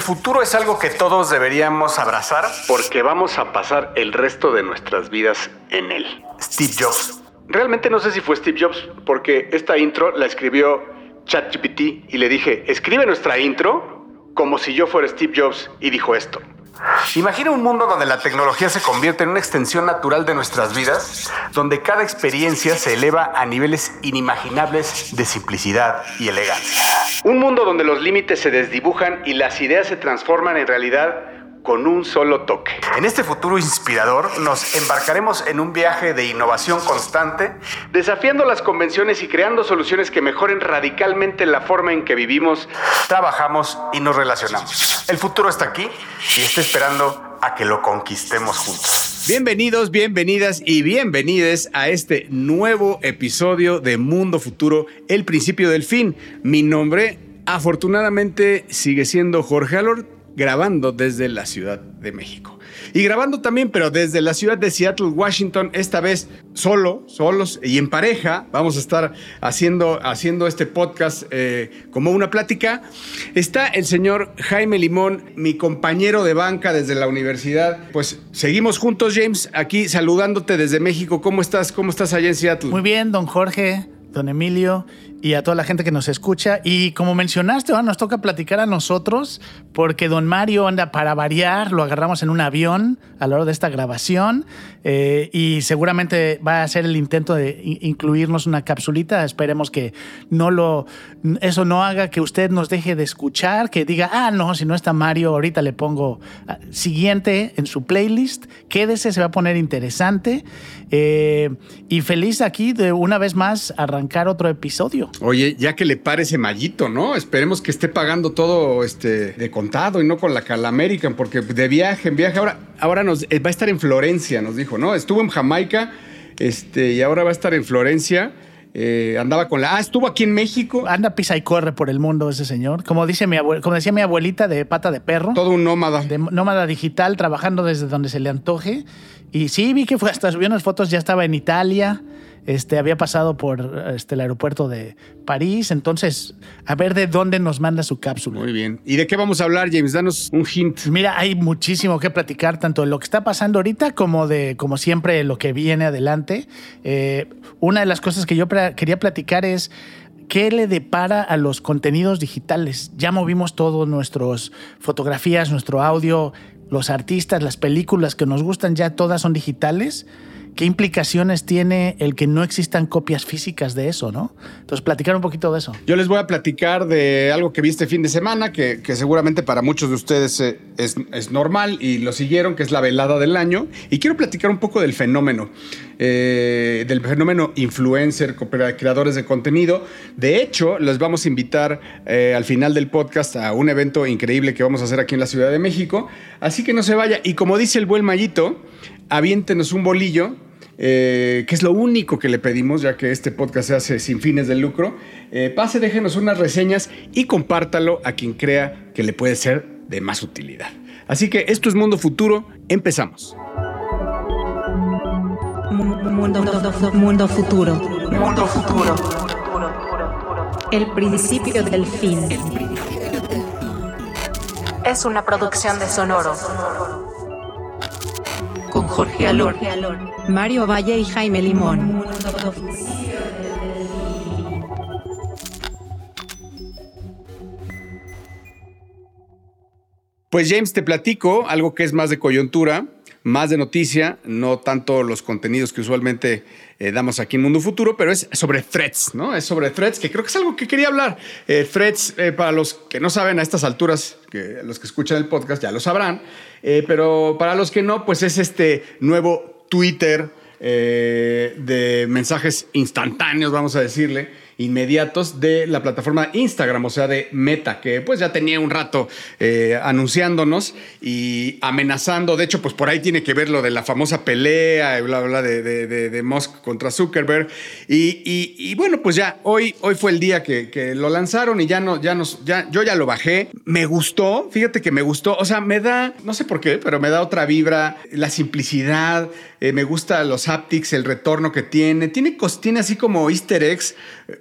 El futuro es algo que todos deberíamos abrazar porque vamos a pasar el resto de nuestras vidas en él. Steve Jobs. Realmente no sé si fue Steve Jobs porque esta intro la escribió ChatGPT y le dije, escribe nuestra intro como si yo fuera Steve Jobs y dijo esto. Imagina un mundo donde la tecnología se convierte en una extensión natural de nuestras vidas, donde cada experiencia se eleva a niveles inimaginables de simplicidad y elegancia. Un mundo donde los límites se desdibujan y las ideas se transforman en realidad con un solo toque. En este futuro inspirador nos embarcaremos en un viaje de innovación constante, desafiando las convenciones y creando soluciones que mejoren radicalmente la forma en que vivimos, trabajamos y nos relacionamos. El futuro está aquí y está esperando a que lo conquistemos juntos. Bienvenidos, bienvenidas y bienvenides a este nuevo episodio de Mundo Futuro, el principio del fin. Mi nombre, afortunadamente, sigue siendo Jorge Alor grabando desde la Ciudad de México. Y grabando también, pero desde la ciudad de Seattle, Washington, esta vez solo, solos y en pareja. Vamos a estar haciendo, haciendo este podcast eh, como una plática. Está el señor Jaime Limón, mi compañero de banca desde la universidad. Pues seguimos juntos, James, aquí saludándote desde México. ¿Cómo estás? ¿Cómo estás allá en Seattle? Muy bien, don Jorge, don Emilio y a toda la gente que nos escucha. Y como mencionaste, nos toca platicar a nosotros porque don Mario anda para variar, lo agarramos en un avión a la hora de esta grabación eh, y seguramente va a hacer el intento de incluirnos una capsulita. Esperemos que no lo, eso no haga que usted nos deje de escuchar, que diga, ah, no, si no está Mario, ahorita le pongo ah, siguiente en su playlist. Quédese, se va a poner interesante. Eh, y feliz aquí de una vez más arrancar otro episodio. Oye, ya que le pare ese mallito, ¿no? Esperemos que esté pagando todo este de contado y no con la Calamerican, porque de viaje en viaje. Ahora, ahora nos eh, va a estar en Florencia, nos dijo, ¿no? Estuvo en Jamaica este, y ahora va a estar en Florencia. Eh, andaba con la. Ah, estuvo aquí en México. Anda, pisa y corre por el mundo ese señor. Como, dice mi como decía mi abuelita de pata de perro. Todo un nómada. De nómada digital, trabajando desde donde se le antoje. Y sí, vi que fue hasta subió unas fotos, ya estaba en Italia. Este, había pasado por este, el aeropuerto de París. Entonces, a ver de dónde nos manda su cápsula. Muy bien. ¿Y de qué vamos a hablar, James? Danos un hint. Mira, hay muchísimo que platicar, tanto de lo que está pasando ahorita como de, como siempre, lo que viene adelante. Eh, una de las cosas que yo quería platicar es ¿qué le depara a los contenidos digitales? Ya movimos todo, nuestras fotografías, nuestro audio, los artistas, las películas que nos gustan, ya todas son digitales. ¿Qué implicaciones tiene el que no existan copias físicas de eso, no? Entonces, platicar un poquito de eso. Yo les voy a platicar de algo que vi este fin de semana, que, seguramente para muchos de ustedes eh, es, normal y lo siguieron, que es la velada del año. Y quiero platicar un poco del fenómeno, eh, del fenómeno influencer, creadores de contenido. De hecho, les vamos a invitar eh, al final del podcast a un evento increíble que vamos a hacer aquí en la Ciudad de México. Así que no se vaya. Y como dice el buen Mayito, aviéntenos un bolillo, eh, que es lo único que le pedimos, ya que este podcast se hace sin fines de lucro. Eh, pase, déjenos unas reseñas y compártalo a quien crea que le puede ser de más utilidad. Así que esto es Mundo Futuro, empezamos. Mundo, mundo futuro. Mundo futuro. El principio del fin. Es una producción de Sonoro Jorge Alor, Mario Valle y Jaime Limón. Pues James, te platico algo que es más de coyuntura, más de noticia, no tanto los contenidos que usualmente eh, damos aquí en Mundo Futuro, pero es sobre threads, ¿no? Es sobre threads, que creo que es algo que quería hablar. Eh, threads, eh, para los que no saben a estas alturas, que los que escuchan el podcast ya lo sabrán, pero para los que no, pues es este nuevo Twitter de mensajes instantáneos, vamos a decirle inmediatos de la plataforma Instagram, o sea, de Meta, que pues ya tenía un rato eh, anunciándonos y amenazando. De hecho, pues por ahí tiene que ver lo de la famosa pelea y bla, bla, de, de, de, Musk contra Zuckerberg. Y, y, bueno, pues ya hoy, hoy fue el día que, que, lo lanzaron y ya no, ya nos, ya, yo ya lo bajé. Me gustó, fíjate que me gustó. O sea, me da, no sé por qué, pero me da otra vibra, la simplicidad, eh, me gusta los haptics, el retorno que tiene. Tiene, tiene así como easter eggs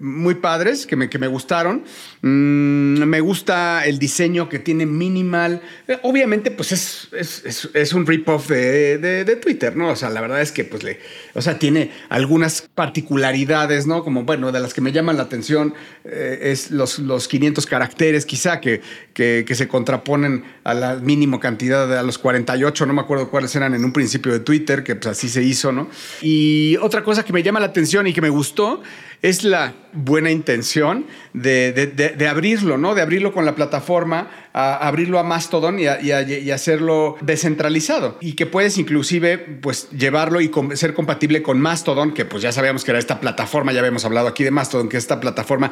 muy padres que me, que me gustaron. Mm, me gusta el diseño que tiene minimal. Eh, obviamente, pues es, es, es, un rip-off de, de, Twitter, ¿no? O sea, la verdad es que, pues, le, o sea, tiene algunas particularidades, ¿no? Como, bueno, de las que me llaman la atención eh, es los, los 500 caracteres, quizá, que, que, se contraponen a la mínima cantidad, de, a los 48, no me acuerdo cuáles eran en un principio de Twitter, que pues así se hizo, ¿no? Y otra cosa que me llama la atención y que me gustó es la buena intención de, abrirlo, ¿no? De abrirlo con la plataforma, a abrirlo a Mastodon y, y, hacerlo descentralizado. Y que puedes inclusive pues llevarlo y ser compatible con Mastodon, que pues ya sabíamos que era esta plataforma, ya habíamos hablado aquí de Mastodon, que es esta plataforma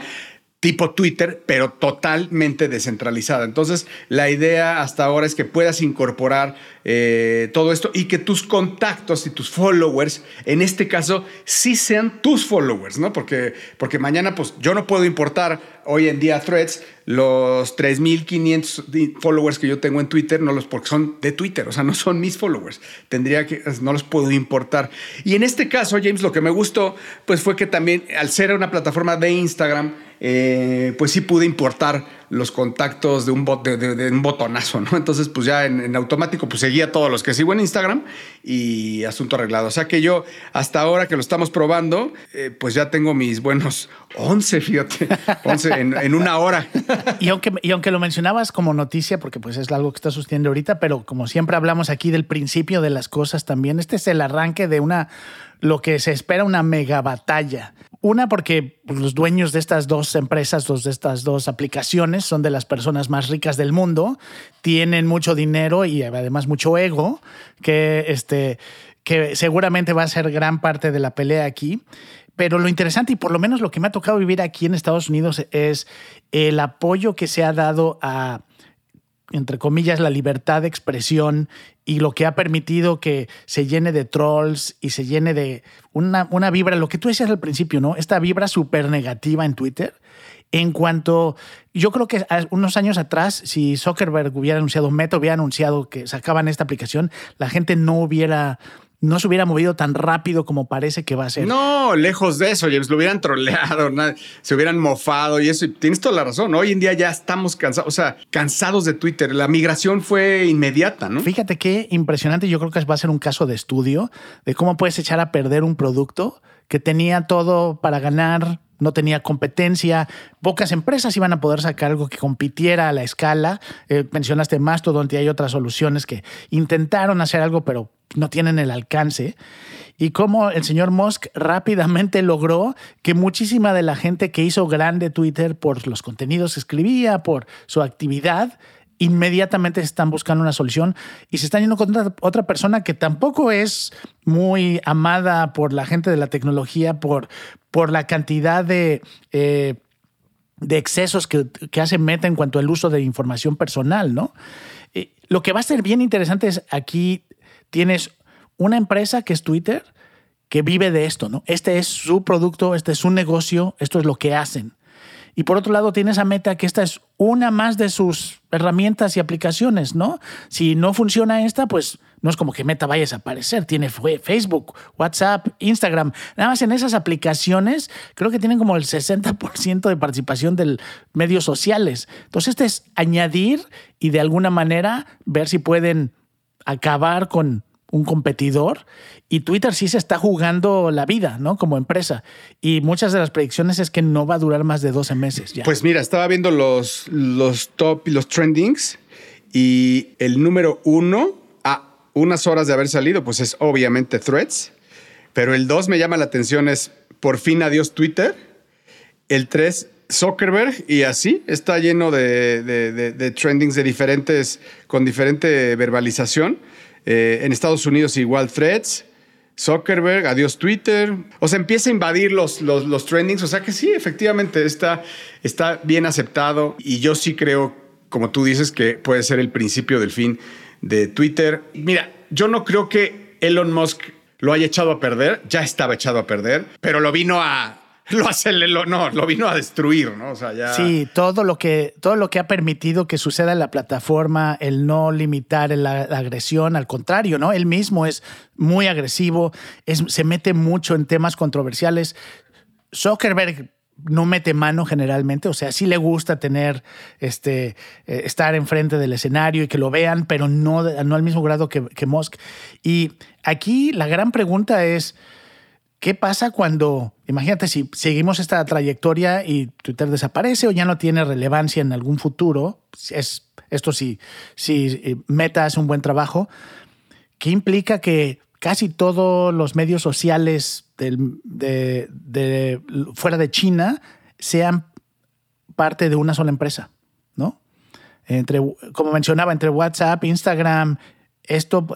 tipo Twitter, pero totalmente descentralizada. Entonces, la idea hasta ahora es que puedas incorporar eh, todo esto y que tus contactos y tus followers, en este caso, sí sean tus followers, ¿no? Porque, porque mañana, pues yo no puedo importar hoy en día threads los 3.500 followers que yo tengo en Twitter, no los porque son de Twitter, o sea, no son mis followers. Tendría que, no los puedo importar. Y en este caso, James, lo que me gustó, pues fue que también, al ser una plataforma de Instagram, eh, pues sí pude importar los contactos de un, bot, de, un botonazo, ¿no? Entonces, pues ya en, automático, pues seguía todos los que sigo en Instagram y asunto arreglado. O sea que yo, hasta ahora que lo estamos probando, eh, pues ya tengo mis buenos 11, fíjate, 11 en, una hora. Y aunque, y aunque lo mencionabas como noticia, porque pues es algo que está sucediendo ahorita, pero como siempre hablamos aquí del principio de las cosas también, este es el arranque de una, lo que se espera una mega batalla una, porque los dueños de estas dos empresas, de estas dos aplicaciones, son de las personas más ricas del mundo, tienen mucho dinero y además mucho ego, que, este, que seguramente va a ser gran parte de la pelea aquí. Pero lo interesante, y por lo menos lo que me ha tocado vivir aquí en Estados Unidos, es el apoyo que se ha dado a entre comillas, la libertad de expresión y lo que ha permitido que se llene de trolls y se llene de una, una vibra, lo que tú decías al principio, ¿no? Esta vibra súper negativa en Twitter. En cuanto, yo creo que unos años atrás, si Zuckerberg hubiera anunciado, Meta hubiera anunciado que sacaban esta aplicación, la gente no hubiera no se hubiera movido tan rápido como parece que va a ser. No, lejos de eso, James, lo hubieran troleado, se hubieran mofado y eso. Y tienes toda la razón. Hoy en día ya estamos cansados, o sea, cansados de Twitter. La migración fue inmediata, ¿no? Fíjate qué impresionante. Yo creo que va a ser un caso de estudio de cómo puedes echar a perder un producto que tenía todo para ganar, no tenía competencia, pocas empresas iban a poder sacar algo que compitiera a la escala. Eh, mencionaste Mastodon y hay otras soluciones que intentaron hacer algo, pero no tienen el alcance. Y cómo el señor Musk rápidamente logró que muchísima de la gente que hizo grande Twitter por los contenidos que escribía, por su actividad, inmediatamente están buscando una solución y se están yendo con otra, persona que tampoco es muy amada por la gente de la tecnología, por, por la cantidad de... Eh, de excesos que, que, hace Meta en cuanto al uso de información personal, ¿no? Eh, lo que va a ser bien interesante es aquí tienes una empresa que es Twitter que vive de esto, ¿no? Este es su producto, este es su negocio, esto es lo que hacen. Y por otro lado, tienes a Meta que esta es una más de sus herramientas y aplicaciones, ¿no? Si no funciona esta, pues no es como que Meta vaya a desaparecer. Tiene Facebook, WhatsApp, Instagram. Nada más en esas aplicaciones creo que tienen como el 60% de participación de medios sociales. Entonces, este es añadir y de alguna manera ver si pueden acabar con un competidor y Twitter sí se está jugando la vida, ¿no? Como empresa. Y muchas de las predicciones es que no va a durar más de 12 meses ya. Pues mira, estaba viendo los, los top y los trendings y el número uno unas horas de haber salido, pues es obviamente Threads. Pero el dos me llama la atención es por fin adiós Twitter. El tres Zuckerberg y así está lleno de, de, trendings de diferentes, con diferente verbalización. Eh, en Estados Unidos igual threads. Zuckerberg, adiós Twitter. O sea, empieza a invadir los, los, los, trendings. O sea que sí, efectivamente está, está bien aceptado. Y yo sí creo, como tú dices, que puede ser el principio del fin de Twitter. Mira, yo no creo que Elon Musk lo haya echado a perder. Ya estaba echado a perder, pero lo vino a lo aceleró, no, lo vino a destruir, ¿no? O sea, ya. Sí, todo lo que, todo lo que ha permitido que suceda en la plataforma, el no limitar la, agresión, al contrario, ¿no? Él mismo es muy agresivo, es, se mete mucho en temas controversiales. Zuckerberg no mete mano generalmente, o sea, sí le gusta tener, este, eh, estar enfrente del escenario y que lo vean, pero no, no al mismo grado que, que Musk. Y aquí la gran pregunta es, ¿qué pasa cuando, imagínate si seguimos esta trayectoria y Twitter desaparece o ya no tiene relevancia en algún futuro? Es, esto sí, si eh, Meta hace un buen trabajo, ¿qué implica que casi todos los medios sociales fuera de China sean parte de una sola empresa, ¿no? Entre, como mencionaba, entre WhatsApp, Instagram, esto,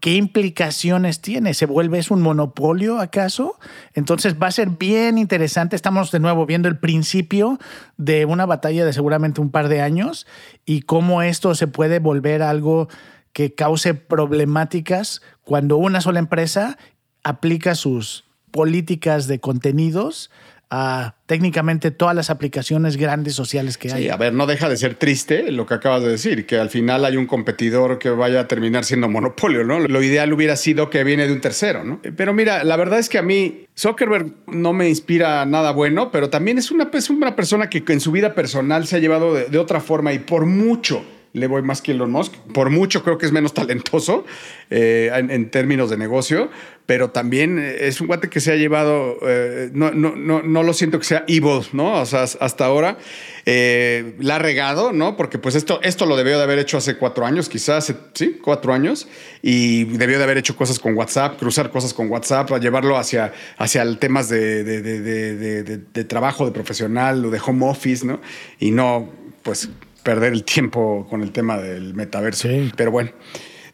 ¿qué implicaciones tiene? ¿Se vuelve un monopolio acaso? Entonces va a ser bien interesante. Estamos de nuevo viendo el principio de una batalla de seguramente un par de años y cómo esto se puede volver algo que cause problemáticas cuando una sola empresa aplica sus políticas de contenidos a técnicamente todas las aplicaciones grandes sociales que hay. Sí, a ver, no deja de ser triste lo que acabas de decir, que al final hay un competidor que vaya a terminar siendo monopolio, ¿no? Lo ideal hubiera sido que viene de un tercero, ¿no? Pero mira, la verdad es que a mí Zuckerberg no me inspira nada bueno, pero también es una, una persona que en su vida personal se ha llevado de otra forma y por mucho le voy más que Elon Musk. Por mucho creo que es menos talentoso eh, en, términos de negocio, pero también es un guate que se ha llevado, eh, no, no, no, no, lo siento que sea evil, ¿no? O sea, hasta ahora eh, la ha regado, ¿no? Porque pues esto, esto lo debió de haber hecho hace cuatro años, quizás, sí, cuatro años, y debió de haber hecho cosas con WhatsApp, cruzar cosas con WhatsApp, llevarlo hacia, hacia temas de, de, de, de trabajo, de profesional o de home office, ¿no? Y no, pues perder el tiempo con el tema del metaverso. Pero bueno.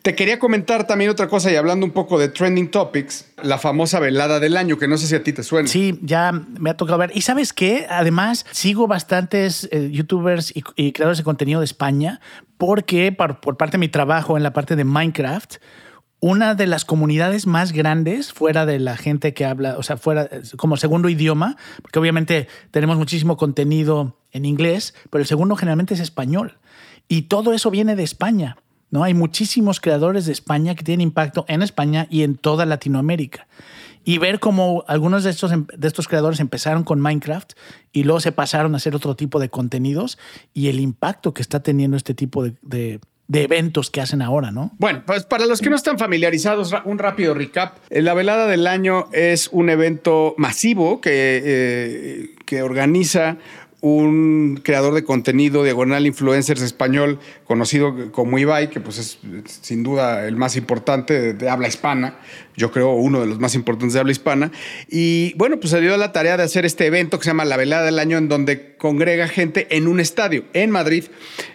Te quería comentar también otra cosa y hablando un poco de trending topics, la famosa velada del año, que no sé si a ti te suena. Sí, ya me ha tocado ver. Y sabes qué, además sigo bastantes eh, youtubers y, creadores de contenido de España porque por, por parte de mi trabajo en la parte de Minecraft, una de las comunidades más grandes fuera de la gente que habla, o sea, fuera como segundo idioma, porque obviamente tenemos muchísimo contenido en inglés, pero el segundo generalmente es español. Y todo eso viene de España. ¿no? Hay muchísimos creadores de España que tienen impacto en España y en toda Latinoamérica. Y ver cómo algunos de estos, em, de estos creadores empezaron con Minecraft y luego se pasaron a hacer otro tipo de contenidos y el impacto que está teniendo este tipo de de eventos que hacen ahora, ¿no? Bueno, pues para los que no están familiarizados, un rápido recap. Eh, la velada del año es un evento masivo que, eh, que organiza un creador de contenido, diagonal influencers español, conocido como Ibai, que pues es sin duda el más importante de, habla hispana, yo creo uno de los más importantes de habla hispana. Y bueno, pues se dio la tarea de hacer este evento que se llama La Velada del Año, en donde congrega gente en un estadio, en Madrid.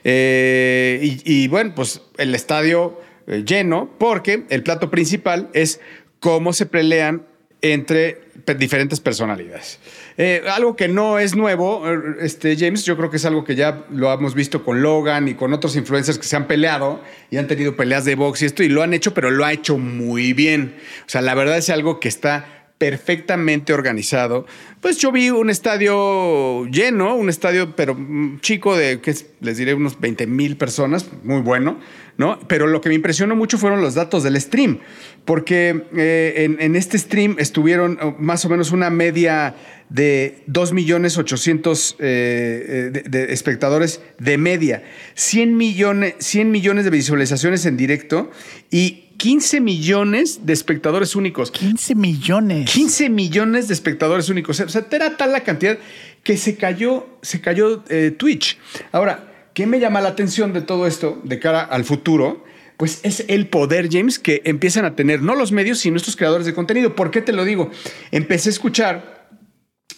Eh, y, bueno, pues el estadio eh, lleno, porque el plato principal es cómo se pelean entre diferentes personalidades. Eh, algo que no es nuevo, eh, este, James, yo creo que es algo que ya lo hemos visto con Logan y con otros influencers que se han peleado y han tenido peleas de box y esto, y lo han hecho, pero lo ha hecho muy bien. O sea, la verdad es algo que está perfectamente organizado. Pues yo vi un estadio lleno, un estadio pero chico de, les diré, unos 20 mil personas, muy bueno, ¿no? Pero lo que me impresionó mucho fueron los datos del stream, porque eh, en, este stream estuvieron oh, más o menos una media de 2 millones 800 eh, eh, de, espectadores de media, 100 millones, 100 millones de visualizaciones en directo y 15 millones de espectadores únicos. 15 millones. 15 millones de espectadores únicos. O sea, era tal la cantidad que se cayó, se cayó eh, Twitch. Ahora, ¿qué me llama la atención de todo esto de cara al futuro? Pues es el poder, James, que empiezan a tener no los medios, sino estos creadores de contenido. ¿Por qué te lo digo? Empecé a escuchar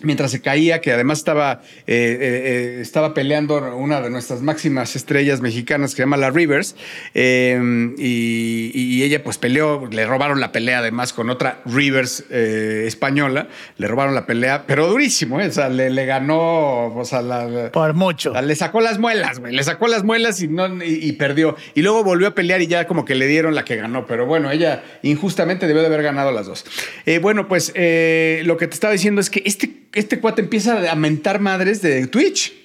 mientras se caía, que además estaba, eh, eh, eh, estaba peleando una de nuestras máximas estrellas mexicanas que se llama La Rivers, y, ella pues peleó, le robaron la pelea además con otra Rivers española, le robaron la pelea, pero durísimo, o sea, le, ganó, o sea, la, por mucho. le sacó las muelas, güey, le sacó las muelas y, no, y, perdió. Y luego volvió a pelear y ya como que le dieron la que ganó, pero bueno, ella injustamente debió de haber ganado las dos. bueno, pues lo que te estaba diciendo es que este este cuate empieza a mentar madres de Twitch.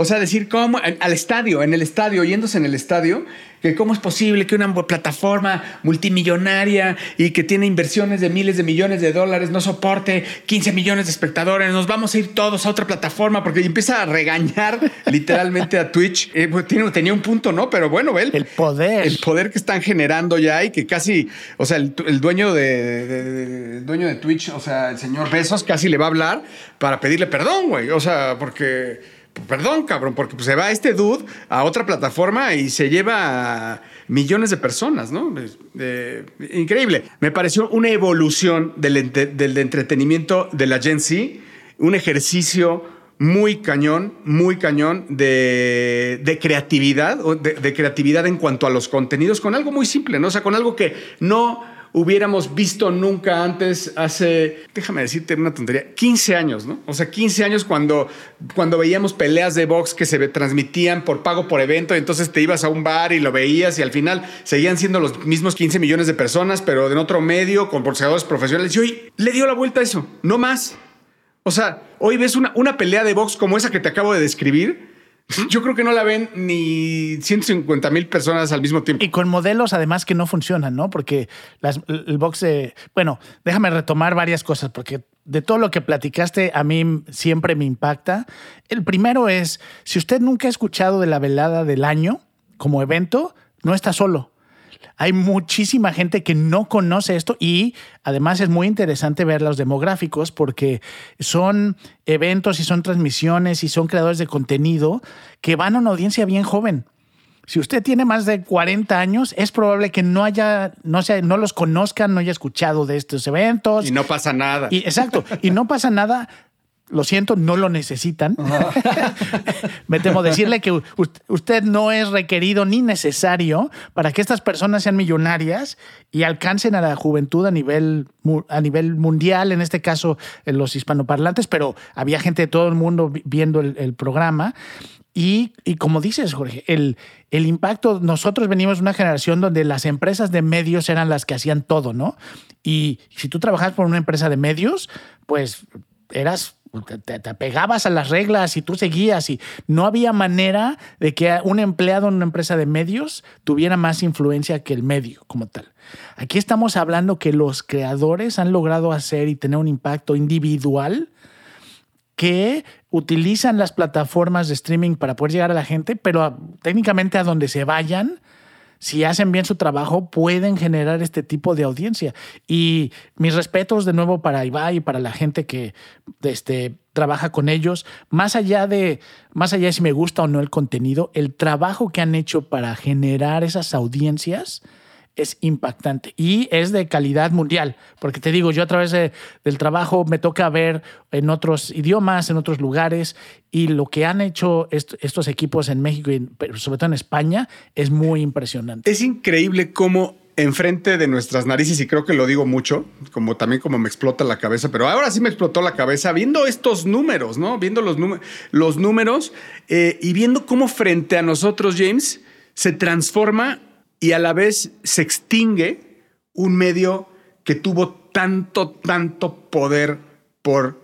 O sea, decir cómo al estadio, en el estadio, yéndose en el estadio, que cómo es posible que una plataforma multimillonaria y que tiene inversiones de miles de millones de dólares no soporte 15 millones de espectadores, nos vamos a ir todos a otra plataforma porque empieza a regañar literalmente a Twitch. Eh, pues, tiene, tenía un punto, ¿no? Pero bueno, él, el poder. El poder que están generando ya y que casi, o sea, el, dueño de, dueño de Twitch, o sea, el señor Besos casi le va a hablar para pedirle perdón, güey. O sea, porque Perdón, cabrón, porque pues, se va este dude a otra plataforma y se lleva a millones de personas, ¿no? increíble. Me pareció una evolución del, entretenimiento de la Gen Z, un ejercicio muy cañón, muy cañón de, de creatividad, de, de, creatividad en cuanto a los contenidos, con algo muy simple, ¿no? O sea, con algo que no hubiéramos visto nunca antes hace, déjame decirte una tontería, 15 años, ¿no? O sea, 15 años cuando, cuando veíamos peleas de box que se transmitían por pago por evento, entonces te ibas a un bar y lo veías y al final seguían siendo los mismos 15 millones de personas, pero en otro medio, con boxeadores profesionales. Y hoy le dio la vuelta a eso, no más. O sea, hoy ves una, una pelea de box como esa que te acabo de describir yo creo que no la ven ni 150 mil personas al mismo tiempo. Y con modelos además que no funcionan, ¿no? Porque el box Bueno, déjame retomar varias cosas, porque de todo lo que platicaste a mí siempre me impacta. El primero es, si usted nunca ha escuchado de la velada del año como evento, no está solo. Hay muchísima gente que no conoce esto y además es muy interesante ver los demográficos porque son eventos y son transmisiones y son creadores de contenido que van a una audiencia bien joven. Si usted tiene más de 40 años, es probable que no haya, no, sea, no los conozcan, no haya escuchado de estos eventos. Y no pasa nada. Y, exacto. Y no pasa nada lo siento, no lo necesitan. Me temo decirle que usted no es requerido ni necesario para que estas personas sean millonarias y alcancen a la juventud a nivel, a nivel mundial, en este caso en los hispanoparlantes, pero había gente de todo el mundo viendo el, programa. Y, y, como dices, Jorge, el, el impacto, nosotros venimos de una generación donde las empresas de medios eran las que hacían todo, ¿no? Y si tú trabajas por una empresa de medios, pues eras te, te, apegabas a las reglas y tú seguías y no había manera de que un empleado en una empresa de medios tuviera más influencia que el medio como tal. Aquí estamos hablando que los creadores han logrado hacer y tener un impacto individual que utilizan las plataformas de streaming para poder llegar a la gente, pero técnicamente a donde se vayan, si hacen bien su trabajo, pueden generar este tipo de audiencia. Y mis respetos de nuevo para Ibai y para la gente que este, trabaja con ellos. Más allá de, más allá de si me gusta o no el contenido, el trabajo que han hecho para generar esas audiencias es impactante y es de calidad mundial, porque te digo, yo a través del trabajo me toca ver en otros idiomas, en otros lugares, y lo que han hecho estos equipos en México y sobre todo en España es muy impresionante. Es increíble cómo enfrente de nuestras narices, y creo que lo digo mucho, como también como me explota la cabeza, pero ahora sí me explotó la cabeza viendo estos números, ¿no? Viendo los, los números eh, y viendo cómo frente a nosotros, James, se transforma y a la vez se extingue un medio que tuvo tanto, tanto poder por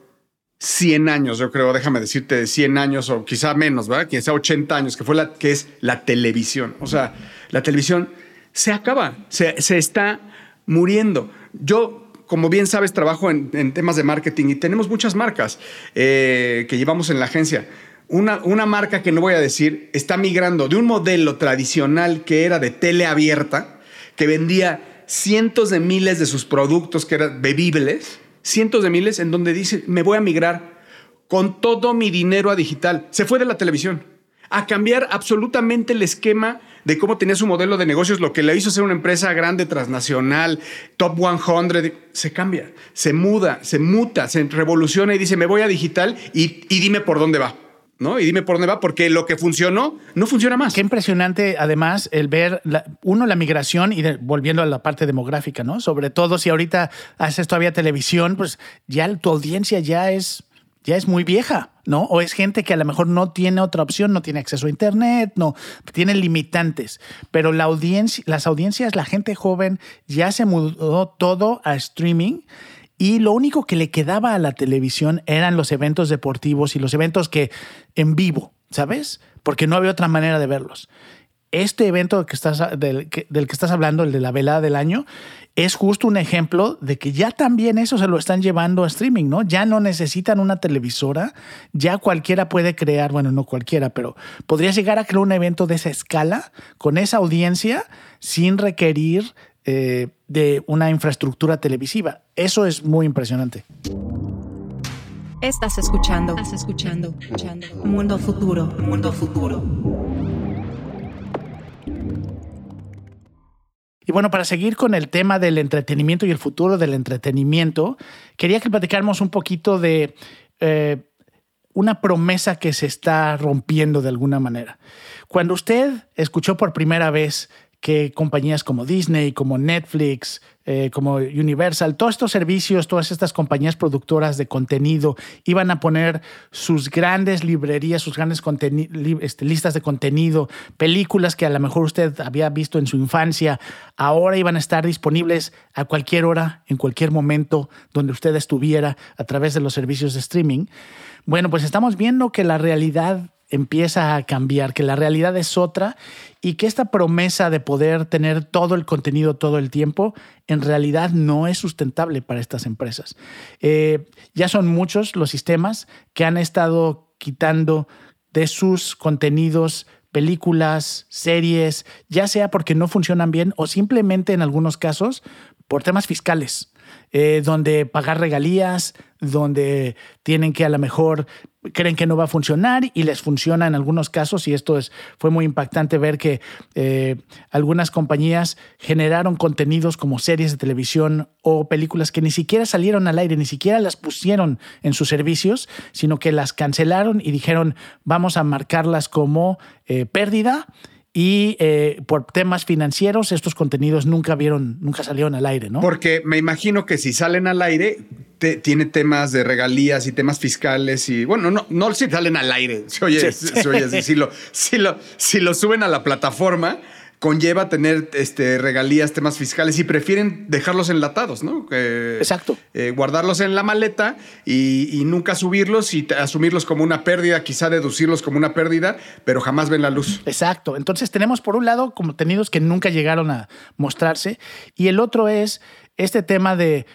100 años, yo creo, déjame decirte, 100 años o quizá menos, ¿verdad? Quizá 80 años, que fue la que es la televisión. O sea, la televisión se acaba, se, está muriendo. Yo, como bien sabes, trabajo en, temas de marketing y tenemos muchas marcas eh, que llevamos en la agencia. Una, una, marca que no voy a decir está migrando de un modelo tradicional que era de tele abierta, que vendía cientos de miles de sus productos que eran bebibles, cientos de miles, en donde dice, me voy a migrar con todo mi dinero a digital. Se fue de la televisión a cambiar absolutamente el esquema de cómo tenía su modelo de negocios, lo que le hizo ser una empresa grande, transnacional, top 100, se cambia, se muda, se muta, se revoluciona y dice, me voy a digital y, y dime por dónde va. ¿No? Y dime por dónde va, porque lo que funcionó no funciona más. Qué impresionante, además, el ver, uno, la migración y volviendo a la parte demográfica, ¿no? Sobre todo si ahorita haces todavía televisión, pues ya tu audiencia ya es, ya es muy vieja, ¿no? O es gente que a lo mejor no tiene otra opción, no tiene acceso a Internet, no, tiene limitantes. Pero la audiencia, las audiencias, la gente joven ya se mudó todo a streaming y lo único que le quedaba a la televisión eran los eventos deportivos y los eventos que en vivo, ¿sabes? Porque no había otra manera de verlos. Este evento que estás, del, que, del que estás hablando, el de la velada del año, es justo un ejemplo de que ya también eso se lo están llevando a streaming, ¿no? Ya no necesitan una televisora, ya cualquiera puede crear, bueno, no cualquiera, pero podría llegar a crear un evento de esa escala, con esa audiencia, sin requerir eh, de una infraestructura televisiva. Eso es muy impresionante. Estás escuchando, estás escuchando, escuchando. Mundo futuro, mundo futuro. Y bueno, para seguir con el tema del entretenimiento y el futuro del entretenimiento, quería que platicáramos un poquito de eh, una promesa que se está rompiendo de alguna manera. Cuando usted escuchó por primera vez que compañías como Disney, como Netflix, eh, como Universal, todos estos servicios, todas estas compañías productoras de contenido iban a poner sus grandes librerías, sus grandes este, listas de contenido, películas que a lo mejor usted había visto en su infancia, ahora iban a estar disponibles a cualquier hora, en cualquier momento, donde usted estuviera a través de los servicios de streaming. Bueno, pues estamos viendo que la realidad empieza a cambiar, que la realidad es otra y que esta promesa de poder tener todo el contenido todo el tiempo en realidad no es sustentable para estas empresas. Eh, ya son muchos los sistemas que han estado quitando de sus contenidos películas, series, ya sea porque no funcionan bien o simplemente en algunos casos por temas fiscales. Eh, donde pagar regalías, donde tienen que a lo mejor creen que no va a funcionar y les funciona en algunos casos. Y esto es, fue muy impactante ver que eh, algunas compañías generaron contenidos como series de televisión o películas que ni siquiera salieron al aire, ni siquiera las pusieron en sus servicios, sino que las cancelaron y dijeron vamos a marcarlas como eh, pérdida y eh, por temas financieros estos contenidos nunca vieron, nunca salieron al aire, ¿no? Porque me imagino que si salen al aire tiene temas de regalías y temas fiscales y bueno, no, no si salen al aire, oye, oye si, lo, si, lo, si lo suben a la plataforma conlleva tener este, regalías, temas fiscales y prefieren dejarlos enlatados, ¿no? Exacto. Eh, guardarlos en la maleta y, nunca subirlos y asumirlos como una pérdida, quizá deducirlos como una pérdida, pero jamás ven la luz. Exacto. Entonces tenemos por un lado contenidos que nunca llegaron a mostrarse y el otro es este tema de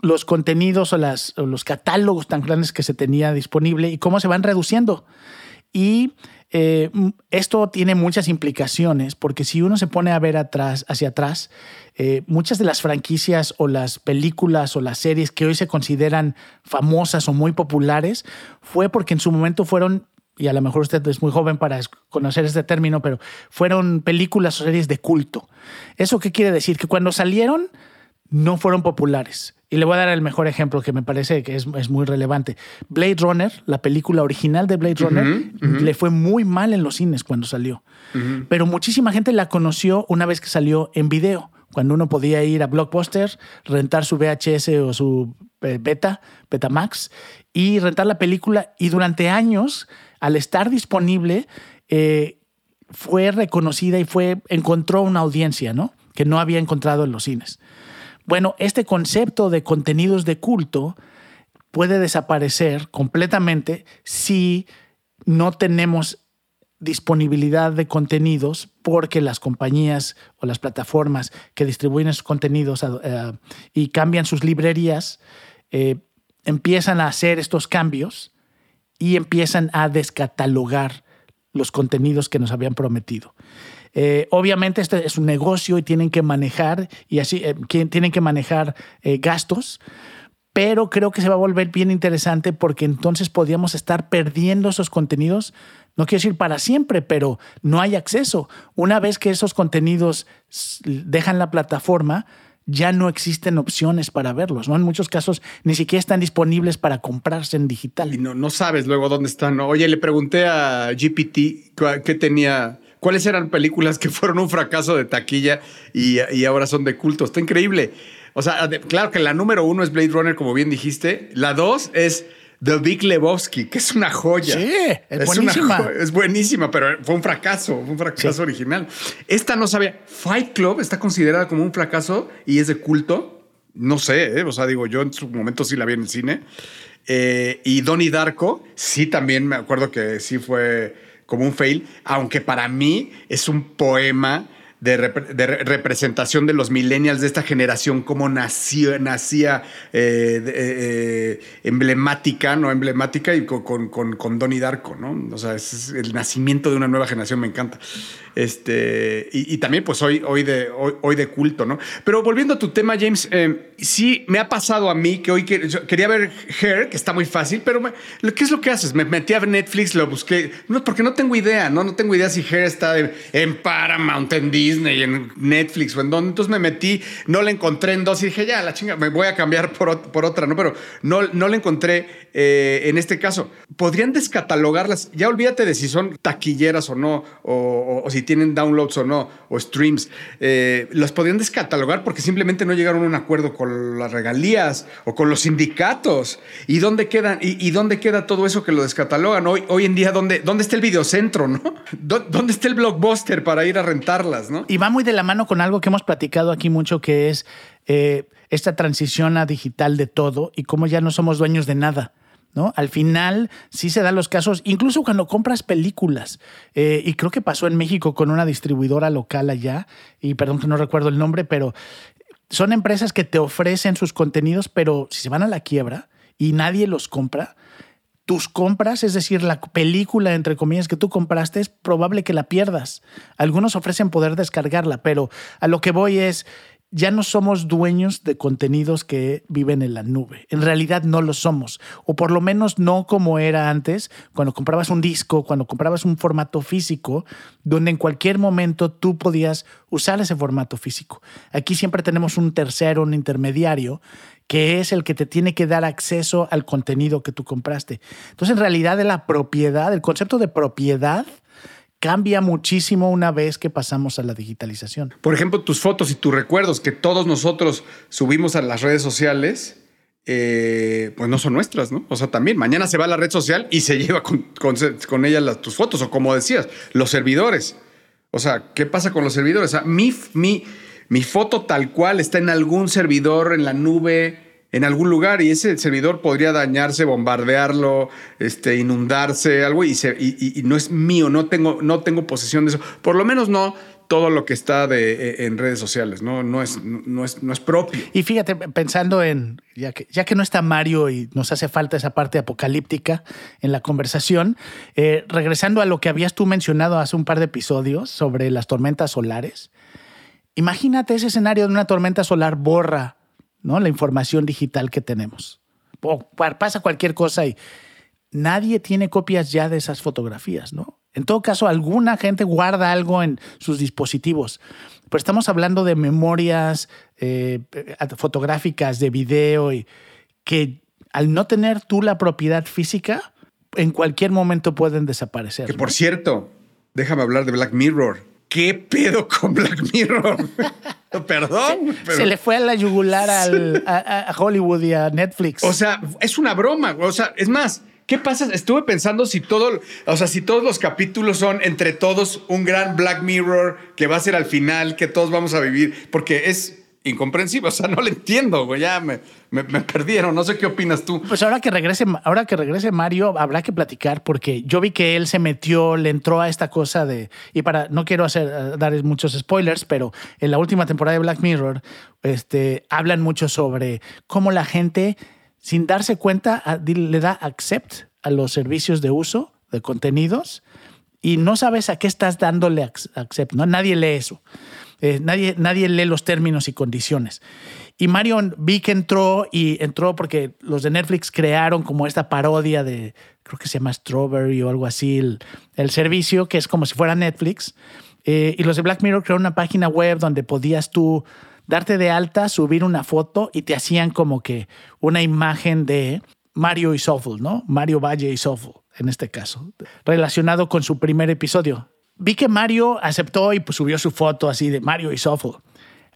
los contenidos o, las, o los catálogos tan grandes que se tenía disponible y cómo se van reduciendo. Y eh, esto tiene muchas implicaciones porque si uno se pone a ver atrás, hacia atrás, eh, muchas de las franquicias o las películas o las series que hoy se consideran famosas o muy populares fue porque en su momento fueron y a lo mejor usted es muy joven para conocer este término, pero fueron películas o series de culto. ¿Eso qué quiere decir? Que cuando salieron no fueron populares. Y le voy a dar el mejor ejemplo que me parece que es, muy relevante. Blade Runner, la película original de Blade Runner, le fue muy mal en los cines cuando salió. Pero muchísima gente la conoció una vez que salió en video, cuando uno podía ir a Blockbuster, rentar su VHS o su eh, Beta, Betamax, y rentar la película. Y durante años, al estar disponible, eh, fue reconocida y fue, encontró una audiencia, ¿no? Que no había encontrado en los cines. Bueno, este concepto de contenidos de culto puede desaparecer completamente si no tenemos disponibilidad de contenidos porque las compañías o las plataformas que distribuyen esos contenidos eh, y cambian sus librerías eh, empiezan a hacer estos cambios y empiezan a descatalogar los contenidos que nos habían prometido. Eh, obviamente este es un negocio y tienen que manejar y así eh, tienen que manejar eh, gastos, pero creo que se va a volver bien interesante porque entonces podríamos estar perdiendo esos contenidos. No quiero decir para siempre, pero no hay acceso. Una vez que esos contenidos dejan la plataforma, ya no existen opciones para verlos, ¿no? En muchos casos ni siquiera están disponibles para comprarse en digital. Y no, no sabes luego dónde están. Oye, le pregunté a GPT qué tenía cuáles eran películas que fueron un fracaso de taquilla y, ahora son de culto. Está increíble. O sea, claro que la número uno es Blade Runner, como bien dijiste. La dos es The Big Lebowski, que es una joya. Sí, es, buenísima. es buenísima, pero fue un fracaso, fue un fracaso original. Esta no sabía. Fight Club está considerada como un fracaso y es de culto. No sé, ¿eh? o sea, digo, yo en su momento sí la vi en el cine. Eh, y Donnie Darko, sí, también me acuerdo que sí fue como un fail, aunque para mí es un poema de, representación de los millennials de esta generación, cómo nació, nacía eh, eh, emblemática, ¿no? Emblemática y con, con, con, Donnie Darko, ¿no? O sea, es el nacimiento de una nueva generación, me encanta. Este, y, también, pues, hoy, hoy, de, hoy, de culto, ¿no? Pero volviendo a tu tema, James, eh, sí me ha pasado a mí que hoy quería ver Hair, que está muy fácil, pero ¿qué es lo que haces? Me metí a Netflix, lo busqué, no, porque no tengo idea, ¿no? No tengo idea si Hair está en Paramount, en Disney, en Netflix o en donde. Entonces me metí, no la encontré en dos y dije, ya, la chinga, me voy a cambiar por, por otra, ¿no? Pero no, no la encontré eh, en este caso. ¿Podrían descatalogarlas? Ya olvídate de si son taquilleras o no, o, si tienen downloads o no, o streams, eh, los podrían descatalogar porque simplemente no llegaron a un acuerdo con las regalías o con los sindicatos. ¿Y dónde quedan? ¿Y, dónde queda todo eso que lo descatalogan? Hoy, hoy en día, ¿dónde, ¿dónde está el videocentro, no? ¿Dónde está el blockbuster para ir a rentarlas? Y va muy de la mano con algo que hemos platicado aquí mucho, que es eh, esta transición a digital de todo y cómo ya no somos dueños de nada. ¿no? Al final sí se dan los casos, incluso cuando compras películas, eh, y creo que pasó en México con una distribuidora local allá, y perdón que no recuerdo el nombre, pero son empresas que te ofrecen sus contenidos, pero si se van a la quiebra y nadie los compra, tus compras, es decir, la película, entre comillas, que tú compraste, es probable que la pierdas. Algunos ofrecen poder descargarla, pero a lo que voy es, ya no somos dueños de contenidos que viven en la nube. En realidad no lo somos, o por lo menos no como era antes, cuando comprabas un disco, cuando comprabas un formato físico, donde en cualquier momento tú podías usar ese formato físico. Aquí siempre tenemos un tercero, un intermediario, que es el que te tiene que dar acceso al contenido que tú compraste. Entonces, en realidad, la propiedad, el concepto de propiedad, cambia muchísimo una vez que pasamos a la digitalización. Por ejemplo, tus fotos y tus recuerdos que todos nosotros subimos a las redes sociales, eh, pues no son nuestras, ¿no? O sea, también mañana se va a la red social y se lleva con, ella tus fotos, o como decías, los servidores. O sea, ¿qué pasa con los servidores? O sea, mi, mi, mi foto tal cual está en algún servidor en la nube en algún lugar y ese servidor podría dañarse, bombardearlo, este, inundarse, algo y, no es mío, no tengo, no tengo posesión de eso. Por lo menos no todo lo que está de, e, en redes sociales, ¿no? No, es, no, es, no es propio. Y fíjate, pensando en, ya que, ya que no está Mario y nos hace falta esa parte apocalíptica en la conversación, eh, regresando a lo que habías tú mencionado hace un par de episodios sobre las tormentas solares, imagínate ese escenario de una tormenta solar borra ¿no? La información digital que tenemos. O pasa cualquier cosa y nadie tiene copias ya de esas fotografías, ¿no? En todo caso, alguna gente guarda algo en sus dispositivos. Pero estamos hablando de memorias eh, fotográficas, de video, y que al no tener tú la propiedad física, en cualquier momento pueden desaparecer. Que por cierto, déjame hablar de Black Mirror. ¿Qué pedo con Black Mirror? Perdón. Se, le fue a la yugular a, Hollywood y a Netflix. O sea, es una broma. O sea, es más, ¿qué pasa? Estuve pensando si todo, o sea, si todos los capítulos son entre todos un gran Black Mirror que va a ser al final, que todos vamos a vivir, porque es incomprensible. O sea, no lo entiendo, güey. Ya me, me, perdieron. No sé qué opinas tú. Pues ahora que regrese, ahora que regrese Mario, habrá que platicar porque yo vi que él se metió, le entró a esta cosa de. Y para, no quiero hacer eh, dar muchos spoilers, pero en la última temporada de Black Mirror, este, hablan mucho sobre cómo la gente, sin darse cuenta, le da accept a los servicios de uso de contenidos y no sabes a qué estás dándole accept. ¿no? Nadie lee eso. Eh, nadie, nadie lee los términos y condiciones. Y Mario vi que entró y entró porque los de Netflix crearon como esta parodia de, creo que se llama Strawberry o algo así, el, servicio que es como si fuera Netflix. Eh, y los de Black Mirror crearon una página web donde podías tú darte de alta, subir una foto y te hacían como que una imagen de Mario y Soulful, ¿no? Mario Valle y Soulful, en este caso, relacionado con su primer episodio vi que Mario aceptó y pues, subió su foto así de Mario y Sofo.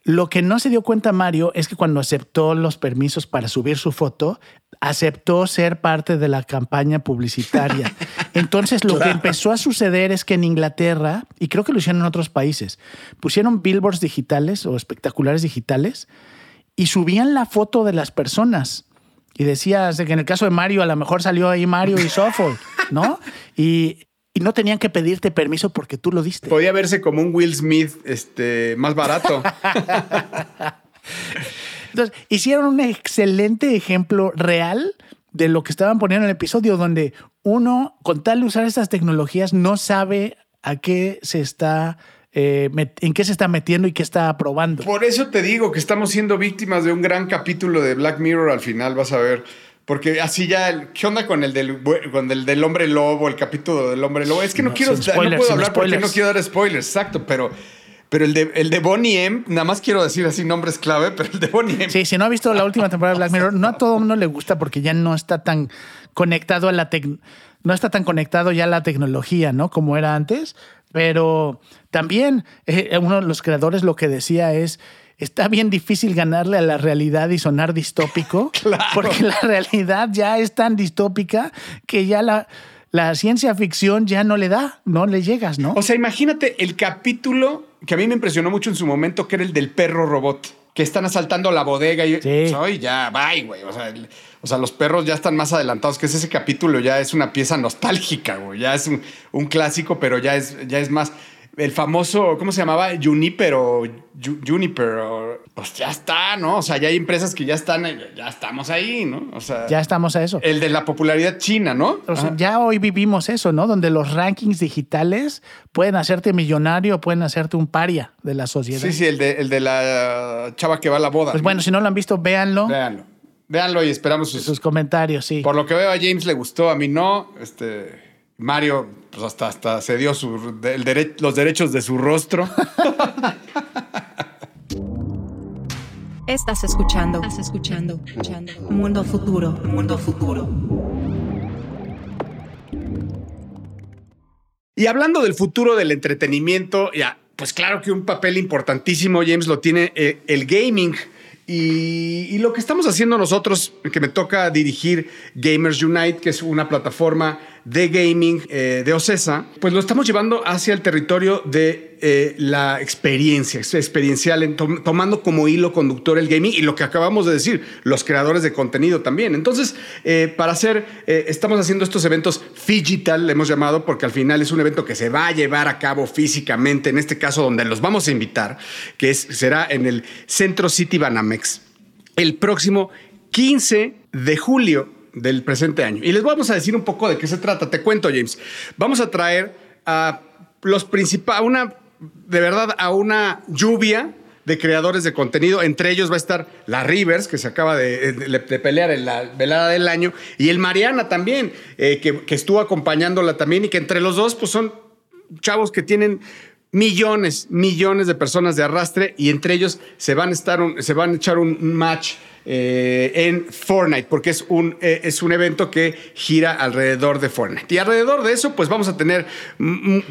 Lo que no se dio cuenta Mario es que cuando aceptó los permisos para subir su foto, aceptó ser parte de la campaña publicitaria. Entonces lo que empezó a suceder es que en Inglaterra, y creo que lo hicieron en otros países, pusieron billboards digitales o espectaculares digitales y subían la foto de las personas. Y decías que en el caso de Mario a lo mejor salió ahí Mario y Sofo, ¿no? Y y no tenían que pedirte permiso porque tú lo diste. Podía verse como un Will Smith este, más barato. Entonces, hicieron un excelente ejemplo real de lo que estaban poniendo en el episodio, donde uno, con tal de usar estas tecnologías, no sabe a qué se está, eh, en qué se está metiendo y qué está probando. Por eso te digo que estamos siendo víctimas de un gran capítulo de Black Mirror al final, vas a ver. Porque así ya, ¿qué onda con el del, con el del hombre lobo, el capítulo del hombre lobo? Es que no, No, quiero, sin no spoilers, puedo hablar porque spoilers. no quiero dar spoilers, exacto, pero, pero el, de, el de Bonnie M, nada más quiero decir así nombres clave, pero el de Bonnie M. Sí, si no ha visto la última temporada de Black Mirror, no a todo mundo le gusta porque ya no está tan conectado a la tec- no está tan conectado ya a la tecnología, ¿no? Como era antes. Pero también eh, uno de los creadores lo que decía es está bien difícil ganarle a la realidad y sonar distópico, Claro. porque la realidad ya es tan distópica que ya la, la ciencia ficción ya no le da, no le llegas, ¿no? O sea, imagínate el capítulo que a mí me impresionó mucho en su momento, que era el del perro robot, que están asaltando la bodega y Sí. Ya, bye, güey. O sea, el- o sea, los perros ya están más adelantados, que es ese capítulo ya es una pieza nostálgica, güey. Ya es un, un clásico, pero ya es, ya es más. El famoso, ¿cómo se llamaba? Juniper o Ju- Juniper. o- pues ya está, ¿no? O sea, ya hay empresas que ya están, ya estamos ahí, ¿no? O sea, ya estamos a eso. el de la popularidad china, ¿no? O sea, Ajá. ya hoy vivimos eso, ¿no? Donde los rankings digitales pueden hacerte millonario, pueden hacerte un paria de la sociedad. Sí, sí, el de, el de la chava que va a la boda. Pues bueno, si no lo han visto, véanlo. Véanlo. Véanlo y esperamos sus... Sus comentarios, sí. Por lo que veo a James le gustó, a mí no. Este, Mario, pues hasta, hasta se dio su, el dere- los derechos de su rostro. Estás escuchando. Estás escuchando. escuchando. Mundo futuro. Mundo futuro. Y hablando del futuro del entretenimiento, ya, pues claro que un papel importantísimo, James, lo tiene eh, el gaming. Y, lo que estamos haciendo nosotros, que me toca dirigir Gamers Unite, que es una plataforma de gaming eh, de Ocesa, pues lo estamos llevando hacia el territorio de eh, la experiencia, experiencial, en tom- tomando como hilo conductor el gaming y lo que acabamos de decir, los creadores de contenido también. Entonces, eh, para hacer, eh, estamos haciendo estos eventos digital, le hemos llamado, porque al final es un evento que se va a llevar a cabo físicamente, en este caso donde los vamos a invitar, que es, será en el Centro City Banamex, el próximo 15 de julio del presente año. Y les vamos a decir un poco de qué se trata. Te cuento, James. Vamos a traer a los principales, una, de verdad, a una lluvia de creadores de contenido. Entre ellos va a estar la Rivers, que se acaba de, de pelear en la velada del año, y el Mariana también, eh, que, estuvo acompañándola también, y que entre los dos, pues son chavos que tienen millones, millones de personas de arrastre y entre ellos se van a, estar se van a echar un match eh, en Fortnite, porque es un, eh, es un evento que gira alrededor de Fortnite. Y alrededor de eso, pues vamos a tener un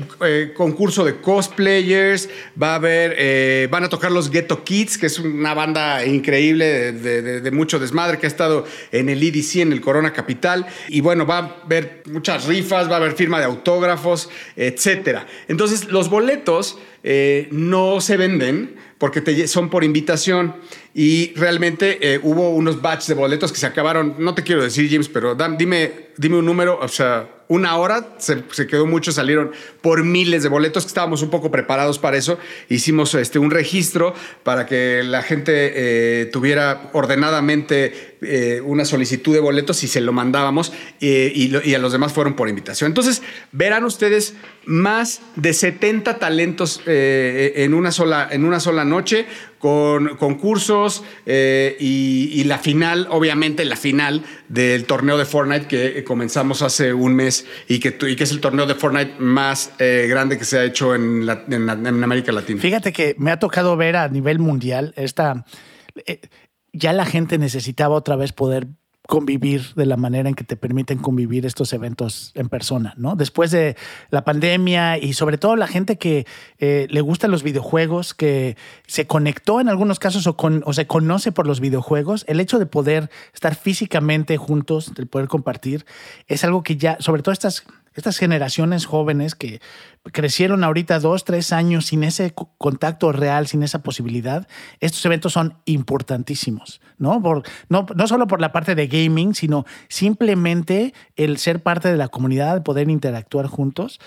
concurso de cosplayers, va a haber, eh, van a tocar los Ghetto Kids, que es una banda increíble de, mucho desmadre que ha estado en el EDC, en el Corona Capital. Y bueno, va a haber muchas rifas, va a haber firma de autógrafos, etcétera. Entonces, los boletos eh, no se venden porque son por invitación y realmente eh, hubo unos batch de boletos que se acabaron, no te quiero decir James, pero dime, un número, o sea, una hora se, quedó mucho, salieron por miles de boletos, que estábamos un poco preparados para eso, hicimos este, un registro para que la gente eh, tuviera ordenadamente eh, una solicitud de boletos y se lo mandábamos y, a los demás fueron por invitación. Entonces, verán ustedes más de 70 talentos en, una sola, en una sola noche con concursos eh, y, la final, obviamente la final del torneo de Fortnite que comenzamos hace un mes y que, y que es el torneo de Fortnite más eh, grande que se ha hecho en, en América Latina. Fíjate que me ha tocado ver a nivel mundial esta. eh, ya la gente necesitaba otra vez poder convivir de la manera en que te permiten convivir estos eventos en persona, ¿no? Después de la pandemia y sobre todo la gente que eh, le gustan los videojuegos, que se conectó en algunos casos o, con- o se conoce por los videojuegos, el hecho de poder estar físicamente juntos, de poder compartir, es algo que ya, sobre todo estas estas generaciones jóvenes que crecieron ahorita dos, tres años sin ese contacto real, sin esa posibilidad, estos eventos son importantísimos, ¿no? No, no solo por la parte de gaming, sino simplemente el ser parte de la comunidad, poder interactuar juntos.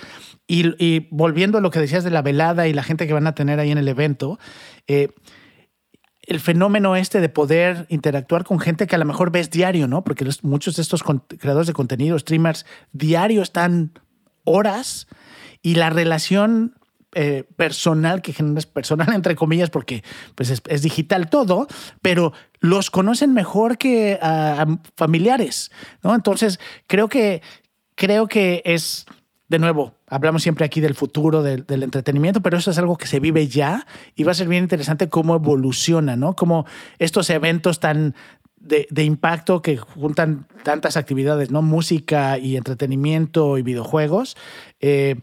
Y, volviendo a lo que decías de la velada y la gente que van a tener ahí en el evento, eh, el fenómeno este de poder interactuar con gente que a lo mejor ves diario, ¿no? Porque muchos de estos creadores de contenido, streamers, diario están horas y la relación eh, personal que generas, personal entre comillas, porque pues es, digital todo, pero los conocen mejor que familiares, ¿no? Entonces, creo que, creo que es, de nuevo, hablamos siempre aquí del futuro del, entretenimiento, pero eso es algo que se vive ya y va a ser bien interesante cómo evoluciona, ¿no? Cómo estos eventos tan de, impacto que juntan tantas actividades, ¿no? Música y entretenimiento y videojuegos. Eh,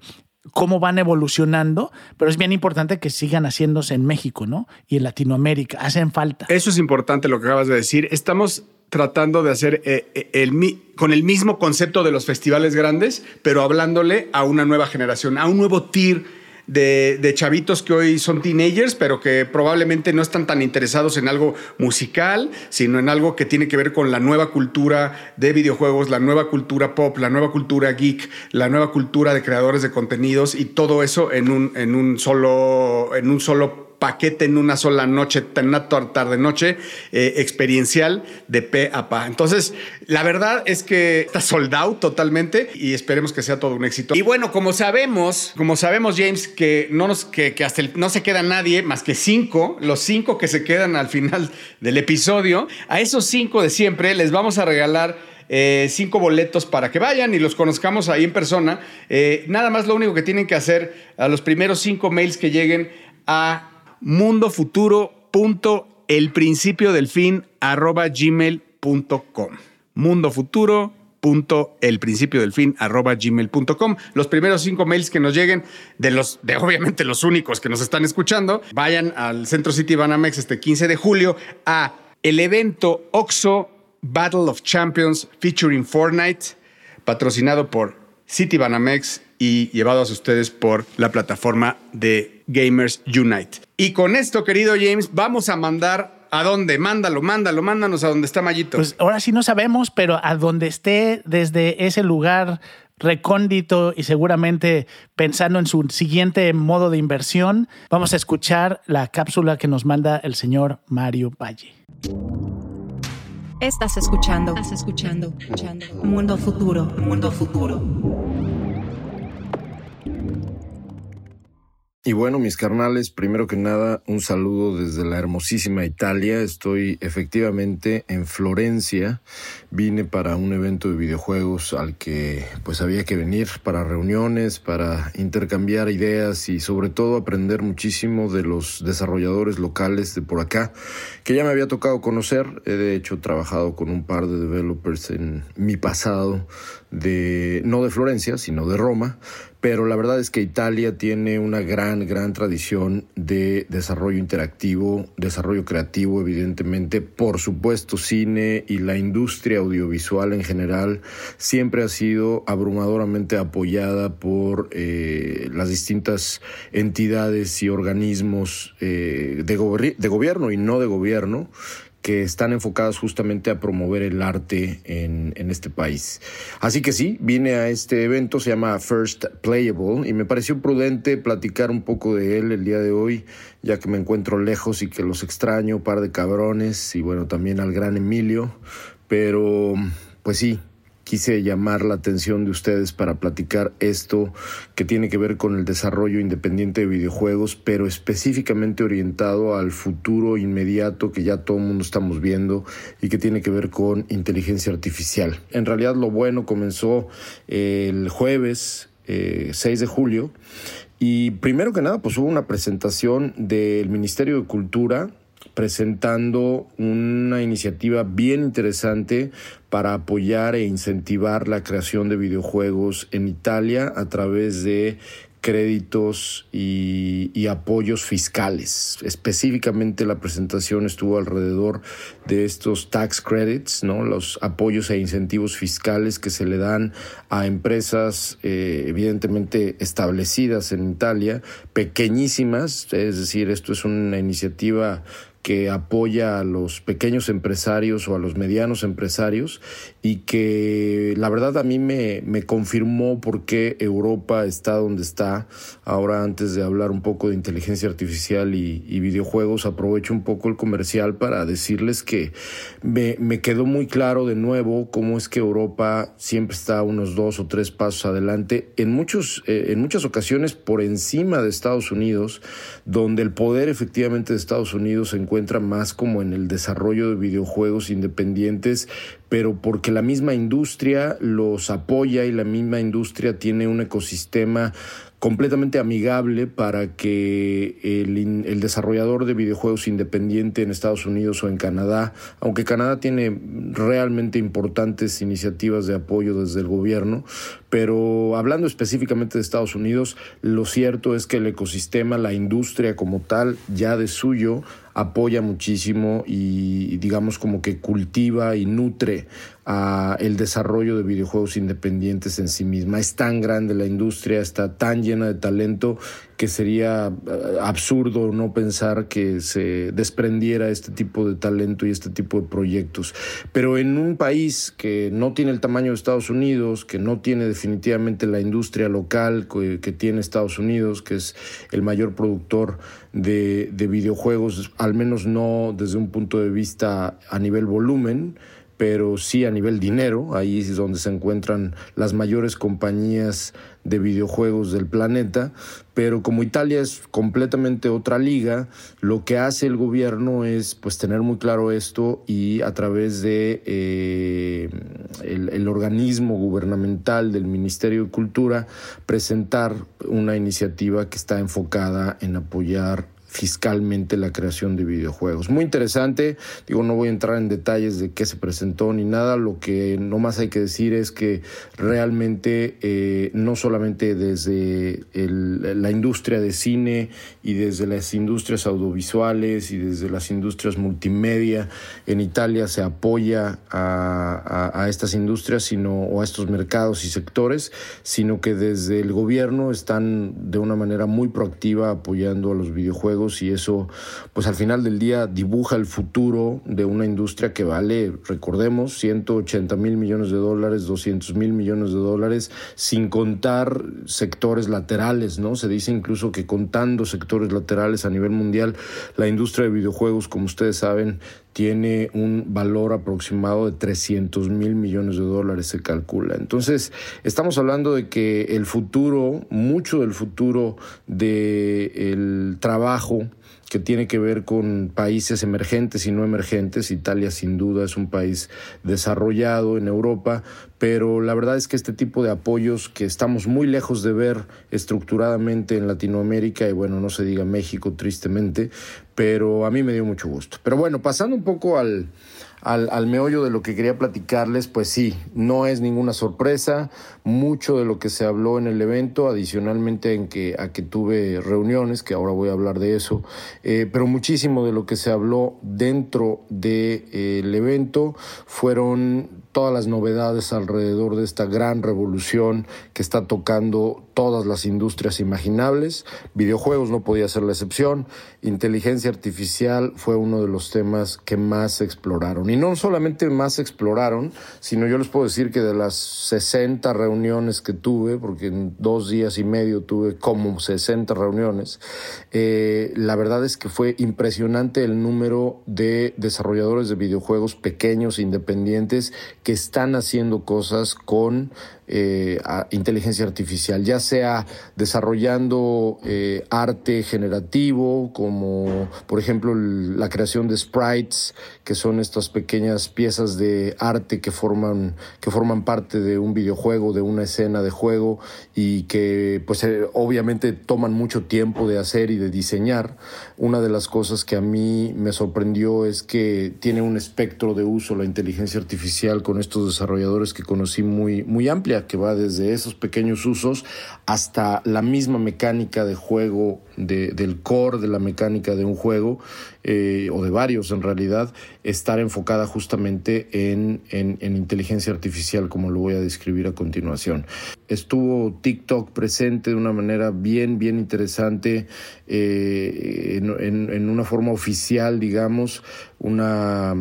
cómo van evolucionando, pero es bien importante que sigan haciéndose en México, ¿no? Y en Latinoamérica, hacen falta. Eso es importante lo que acabas de decir. Estamos tratando de hacer eh, eh, el, con el mismo concepto de los festivales grandes, pero hablándole a una nueva generación, a un nuevo tier de, chavitos que hoy son teenagers, pero que probablemente no están tan interesados en algo musical, sino en algo que tiene que ver con la nueva cultura de videojuegos, la nueva cultura pop, la nueva cultura geek, la nueva cultura de creadores de contenidos y todo eso en un, en un solo, en un solo paquete en una sola noche, en una tarde noche eh, experiencial de pe a pa. Entonces, la verdad es que está soldado totalmente y esperemos que sea todo un éxito. Y bueno, como sabemos, como sabemos, James, que no nos, que, hasta no se queda nadie más que cinco, los cinco que se quedan al final del episodio, a esos cinco de siempre les vamos a regalar eh, cinco boletos para que vayan y los conozcamos ahí en persona. Eh, nada más lo único que tienen que hacer a los primeros cinco mails que lleguen a mundofuturo.elprincipiodelfin.gmail.com mundofuturo.elprincipiodelfin.gmail.com Los primeros cinco mails que nos lleguen, de los, de obviamente los únicos que nos están escuchando, vayan al Centro City Banamex este 15 de julio a el evento OXO Battle of Champions featuring Fortnite, patrocinado por City Banamex y llevados a ustedes por la plataforma de Gamers Unite. Y con esto, querido James, vamos a mandar a dónde. Mándalo, mándalo, mándanos a donde está Mayito. Pues ahora sí no sabemos, pero a donde esté desde ese lugar recóndito y seguramente pensando en su siguiente modo de inversión, vamos a escuchar la cápsula que nos manda el señor Mario Valle. Estás escuchando, estás escuchando, escuchando. Mundo futuro, mundo futuro. Y bueno, mis carnales, primero que nada, un saludo desde la hermosísima Italia. Estoy efectivamente en Florencia. Vine para un evento de videojuegos al que pues había que venir para reuniones, para intercambiar ideas y sobre todo aprender muchísimo de los desarrolladores locales de por acá, que ya me había tocado conocer. He de hecho trabajado con un par de developers en mi pasado de no de Florencia, sino de Roma, pero la verdad es que Italia tiene una gran, gran tradición de desarrollo interactivo, desarrollo creativo, evidentemente, por supuesto, cine y la industria audiovisual en general siempre ha sido abrumadoramente apoyada por eh, las distintas entidades y organismos eh, de, gobierno y no de gobierno que están enfocadas justamente a promover el arte en, en, este país. Así que sí, vine a este evento, se llama First Playable, y me pareció prudente platicar un poco de él el día de hoy, ya que me encuentro lejos y que los extraño, par de cabrones, y bueno, también al gran Emilio, pero pues sí, quise llamar la atención de ustedes para platicar esto que tiene que ver con el desarrollo independiente de videojuegos, pero específicamente orientado al futuro inmediato que ya todo el mundo estamos viendo y que tiene que ver con inteligencia artificial. En realidad lo bueno comenzó el jueves 6 eh, de julio y primero que nada pues hubo una presentación del Ministerio de Cultura presentando una iniciativa bien interesante para apoyar e incentivar la creación de videojuegos en Italia a través de créditos y, apoyos fiscales. Específicamente la presentación estuvo alrededor de estos tax credits, ¿no? los apoyos e incentivos fiscales que se le dan a empresas eh, evidentemente establecidas en Italia, pequeñísimas, es decir, esto es una iniciativa que apoya a los pequeños empresarios o a los medianos empresarios y que la verdad a mí me, me confirmó por qué Europa está donde está. Ahora antes de hablar un poco de inteligencia artificial y, videojuegos, aprovecho un poco el comercial para decirles que me, me, quedó muy claro de nuevo cómo es que Europa siempre está unos dos o tres pasos adelante, en, muchos, eh, en muchas ocasiones por encima de Estados Unidos, donde el poder efectivamente de Estados Unidos se encuentra más como en el desarrollo de videojuegos independientes, pero porque la misma industria los apoya y la misma industria tiene un ecosistema completamente amigable para que el, el, desarrollador de videojuegos independiente en Estados Unidos o en Canadá, aunque Canadá tiene realmente importantes iniciativas de apoyo desde el gobierno, pero hablando específicamente de Estados Unidos, lo cierto es que el ecosistema, la industria como tal, ya de suyo, apoya muchísimo y digamos como que cultiva y nutre a el desarrollo de videojuegos independientes en sí misma. Es tan grande la industria, está tan llena de talento que sería eh, absurdo no pensar que se desprendiera este tipo de talento y este tipo de proyectos. Pero en un país que no tiene el tamaño de Estados Unidos, que no tiene definitivamente la industria local que, tiene Estados Unidos, que es el mayor productor de, de videojuegos, al menos no desde un punto de vista a nivel volumen, pero sí a nivel dinero, ahí es donde se encuentran las mayores compañías de videojuegos del planeta, pero como Italia es completamente otra liga, lo que hace el gobierno es pues tener muy claro esto y a través de eh, el, el organismo gubernamental del Ministerio de Cultura presentar una iniciativa que está enfocada en apoyar fiscalmente la creación de videojuegos. Muy interesante, digo, no voy a entrar en detalles de qué se presentó ni nada, lo que no más hay que decir es que realmente eh, no solamente desde la industria de cine y desde las industrias audiovisuales y desde las industrias multimedia en Italia se apoya a, a estas industrias sino, o a estos mercados y sectores, sino que desde el gobierno están de una manera muy proactiva apoyando a los videojuegos y eso pues al final del día dibuja el futuro de una industria que vale, recordemos, 180 mil millones de dólares, 200 mil millones de dólares, sin contar sectores laterales, ¿no? Se dice incluso que contando sectores laterales a nivel mundial, la industria de videojuegos, como ustedes saben, tiene un valor aproximado de 300 mil millones de dólares, se calcula. Entonces, estamos hablando de que el futuro, mucho del futuro del trabajo que tiene que ver con países emergentes y no emergentes. Italia sin duda es un país desarrollado en Europa, pero la verdad es que este tipo de apoyos que estamos muy lejos de ver estructuradamente en Latinoamérica y bueno, no se diga México tristemente, pero a mí me dio mucho gusto. Pero bueno, pasando un poco al, al, al, meollo de lo que quería platicarles, pues sí, no es ninguna sorpresa. Mucho de lo que se habló en el evento, adicionalmente en que, a que tuve reuniones, que ahora voy a hablar de eso, eh, pero muchísimo de lo que se habló dentro del de, eh, evento fueron todas las novedades alrededor de esta gran revolución que está tocando todas las industrias imaginables. Videojuegos no podía ser la excepción. Inteligencia artificial fue uno de los temas que más exploraron. Y no solamente más exploraron, sino yo les puedo decir que de las 60 reuniones que tuve, porque en dos días y medio tuve como 60 reuniones, eh, la verdad es que fue impresionante el número de desarrolladores de videojuegos pequeños, independientes, que están haciendo cosas con eh, inteligencia artificial, ya sea desarrollando eh, arte generativo, como por ejemplo la creación de sprites, que son estas pequeñas piezas de arte que forman, que forman parte de un videojuego, de una escena de juego, y que pues eh, obviamente toman mucho tiempo de hacer y de diseñar. Una de las cosas que a mí me sorprendió es que tiene un espectro de uso la inteligencia artificial con estos desarrolladores que conocí muy, muy amplia, que va desde esos pequeños usos hasta la misma mecánica de juego, del core de la mecánica de un juego, eh, o de varios en realidad, estar enfocada justamente en, en, inteligencia artificial, como lo voy a describir a continuación. Estuvo TikTok presente de una manera bien, bien interesante, eh, en, en una forma oficial, digamos, una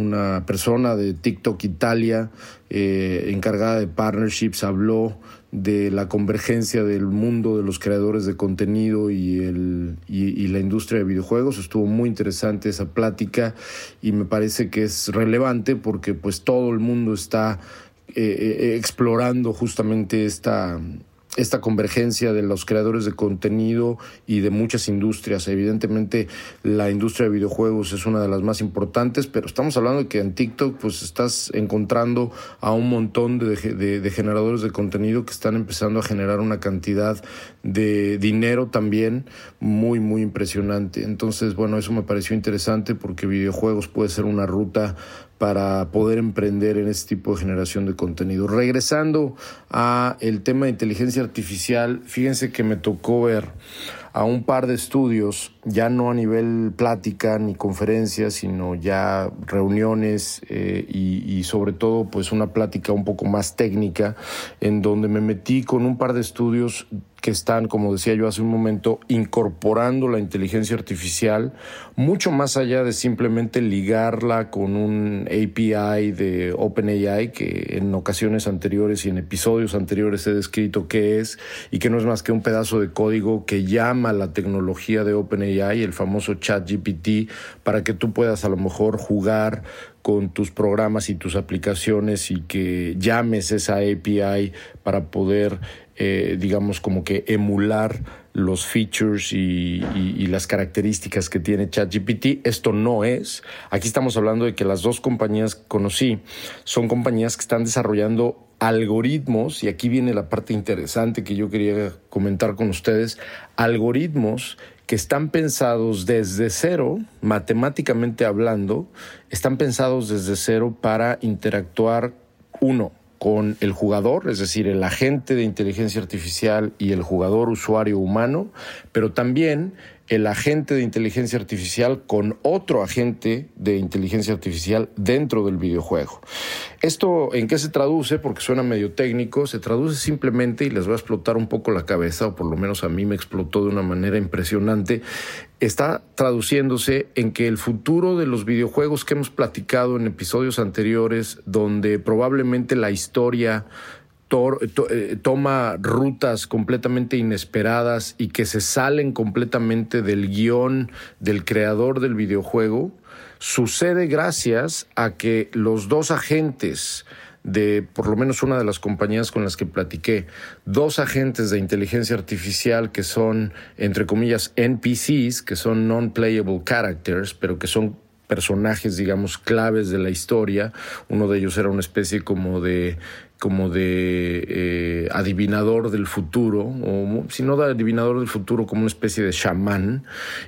una persona de TikTok Italia eh, encargada de partnerships habló de la convergencia del mundo de los creadores de contenido y, el, y, la industria de videojuegos. Estuvo muy interesante esa plática y me parece que es relevante porque pues todo el mundo está eh, eh, explorando justamente esta, esta convergencia de los creadores de contenido y de muchas industrias. Evidentemente la industria de videojuegos es una de las más importantes, pero estamos hablando de que en TikTok pues estás encontrando a un montón de, de, generadores de contenido que están empezando a generar una cantidad de dinero también muy muy impresionante. Entonces bueno, eso me pareció interesante porque videojuegos puede ser una ruta para poder emprender en este tipo de generación de contenido. Regresando a el tema de inteligencia artificial, fíjense que me tocó ver a un par de estudios, ya no a nivel plática ni conferencias, sino ya reuniones eh, y, y, sobre todo pues una plática un poco más técnica, en donde me metí con un par de estudios que están, como decía yo hace un momento, incorporando la inteligencia artificial mucho más allá de simplemente ligarla con un API de OpenAI que en ocasiones anteriores y en episodios anteriores he descrito qué es y que no es más que un pedazo de código que llama la tecnología de OpenAI, el famoso ChatGPT, para que tú puedas a lo mejor jugar con tus programas y tus aplicaciones y que llames esa API para poder eh, digamos, como que emular los features y, las características que tiene ChatGPT. Esto no es. Aquí estamos hablando de que las dos compañías que conocí son compañías que están desarrollando algoritmos, y aquí viene la parte interesante que yo quería comentar con ustedes, algoritmos que están pensados desde cero, matemáticamente hablando, están pensados desde cero para interactuar, uno, con el jugador, es decir, el agente de inteligencia artificial y el jugador usuario humano, pero también el agente de inteligencia artificial con otro agente de inteligencia artificial dentro del videojuego. ¿Esto en qué se traduce? Porque suena medio técnico, se traduce simplemente, y les va a explotar un poco la cabeza, o por lo menos a mí me explotó de una manera impresionante, está traduciéndose en que el futuro de los videojuegos que hemos platicado en episodios anteriores, donde probablemente la historia eh, toma rutas completamente inesperadas y que se salen completamente del guion del creador del videojuego, sucede gracias a que los dos agentes de por lo menos una de las compañías con las que platiqué, dos agentes de inteligencia artificial que son, entre comillas, NPCs, que son non-playable characters, pero que son personajes, digamos, claves de la historia. Uno de ellos era una especie como de como de eh, adivinador del futuro, o si no de adivinador del futuro, como una especie de chamán.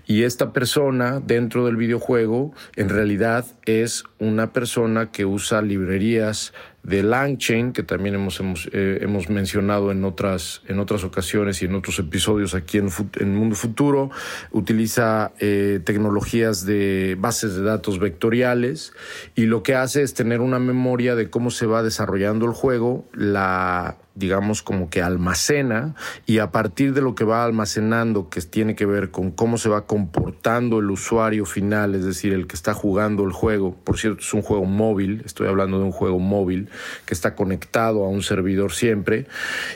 Y esta persona dentro del videojuego en realidad es una persona que usa librerías de Langchain, que también hemos, hemos, eh, hemos, mencionado en otras, en otras ocasiones y en otros episodios aquí en, en Mundo Futuro, utiliza eh, tecnologías de bases de datos vectoriales y lo que hace es tener una memoria de cómo se va desarrollando el juego, la digamos, como que almacena y a partir de lo que va almacenando, que tiene que ver con cómo se va comportando el usuario final, es decir, el que está jugando el juego, por cierto, es un juego móvil, estoy hablando de un juego móvil que está conectado a un servidor siempre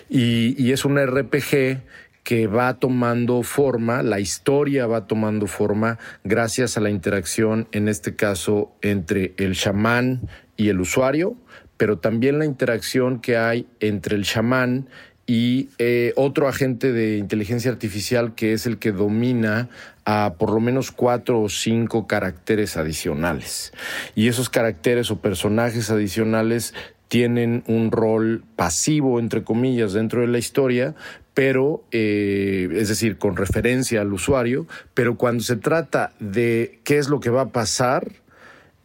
y, es un RPG que va tomando forma, la historia va tomando forma gracias a la interacción, en este caso, entre el chamán y el usuario, pero también la interacción que hay entre el chamán y eh, otro agente de inteligencia artificial que es el que domina a por lo menos cuatro o cinco caracteres adicionales. Y esos caracteres o personajes adicionales tienen un rol pasivo, entre comillas, dentro de la historia, pero, eh, es decir, con referencia al usuario, pero cuando se trata de qué es lo que va a pasar,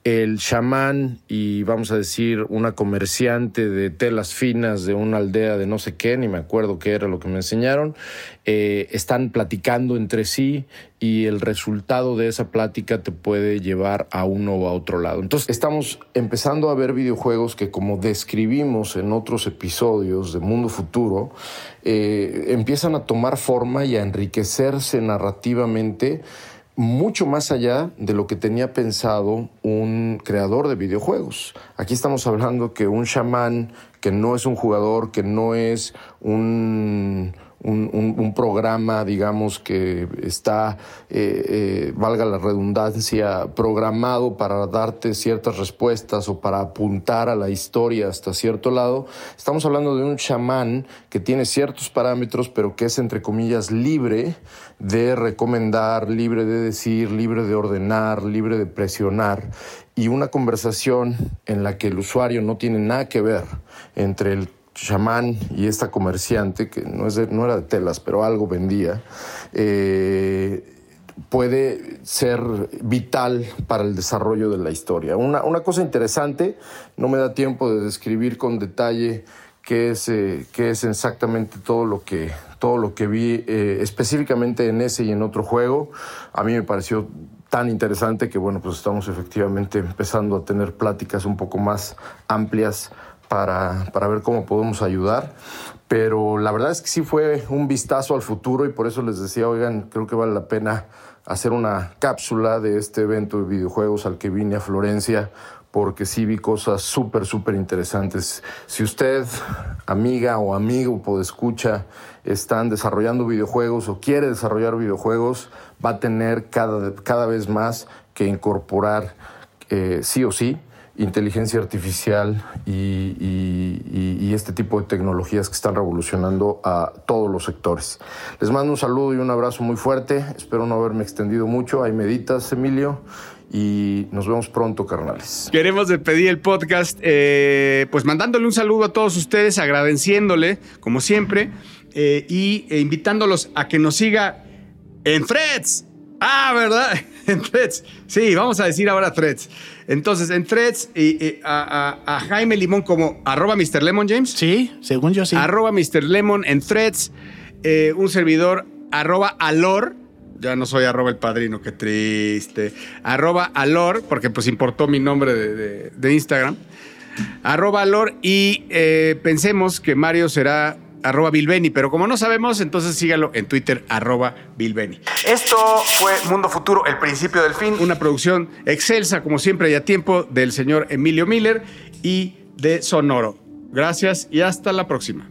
el chamán y vamos a decir una comerciante de telas finas de una aldea de no sé qué, ni me acuerdo qué era lo que me enseñaron, eh, están platicando entre sí y el resultado de esa plática te puede llevar a uno o a otro lado. Entonces estamos empezando a ver videojuegos que como describimos en otros episodios de Mundo Futuro, eh, empiezan a tomar forma y a enriquecerse narrativamente mucho más allá de lo que tenía pensado un creador de videojuegos. Aquí estamos hablando que un chamán que no es un jugador, que no es un un, programa, digamos, que está, eh, eh, valga la redundancia, programado para darte ciertas respuestas o para apuntar a la historia hasta cierto lado. Estamos hablando de un chamán que tiene ciertos parámetros, pero que es, entre comillas, libre de recomendar, libre de decir, libre de ordenar, libre de presionar. Y una conversación en la que el usuario no tiene nada que ver entre el chamán y esta comerciante, que no, es no era de telas, pero algo vendía, eh, puede ser vital para el desarrollo de la historia. Una, cosa interesante, no me da tiempo de describir con detalle qué es, eh, qué es exactamente todo lo que, todo lo que vi eh, específicamente en ese y en otro juego. A mí me pareció tan interesante que bueno, pues estamos efectivamente empezando a tener pláticas un poco más amplias para, para ver cómo podemos ayudar. Pero la verdad es que sí fue un vistazo al futuro y por eso les decía, oigan, creo que vale la pena hacer una cápsula de este evento de videojuegos al que vine a Florencia porque sí vi cosas súper, súper interesantes. Si usted, amiga o amigo, por escucha, están desarrollando videojuegos o quiere desarrollar videojuegos, va a tener cada, cada vez más que incorporar eh, sí o sí inteligencia artificial y, este tipo de tecnologías que están revolucionando a todos los sectores. Les mando un saludo y un abrazo muy fuerte. Espero no haberme extendido mucho. Ahí meditas, Emilio. Y nos vemos pronto, carnales. Queremos despedir el podcast, eh, pues mandándole un saludo a todos ustedes, agradeciéndole, como siempre, eh, y e invitándolos a que nos siga en Freds. Ah, ¿verdad? En Threads. Sí, vamos a decir ahora Threads. Entonces, en Threads, y, a, Jaime Limón como arroba Mr. Lemon James. Sí, según yo sí. Arroba Mr. Lemon en Threads. Eh, un servidor arroba Alor. Ya no soy arroba el padrino, qué triste. Arroba Alor, porque pues importó mi nombre de, Instagram. Arroba Alor y eh, pensemos que Mario será arroba Bilbeni, pero como no sabemos, entonces sígalo en Twitter, arroba Bilbeni. Esto fue Mundo Futuro, el principio del fin, una producción excelsa, como siempre, y a tiempo del señor Emilio Miller y de Sonoro. Gracias y hasta la próxima.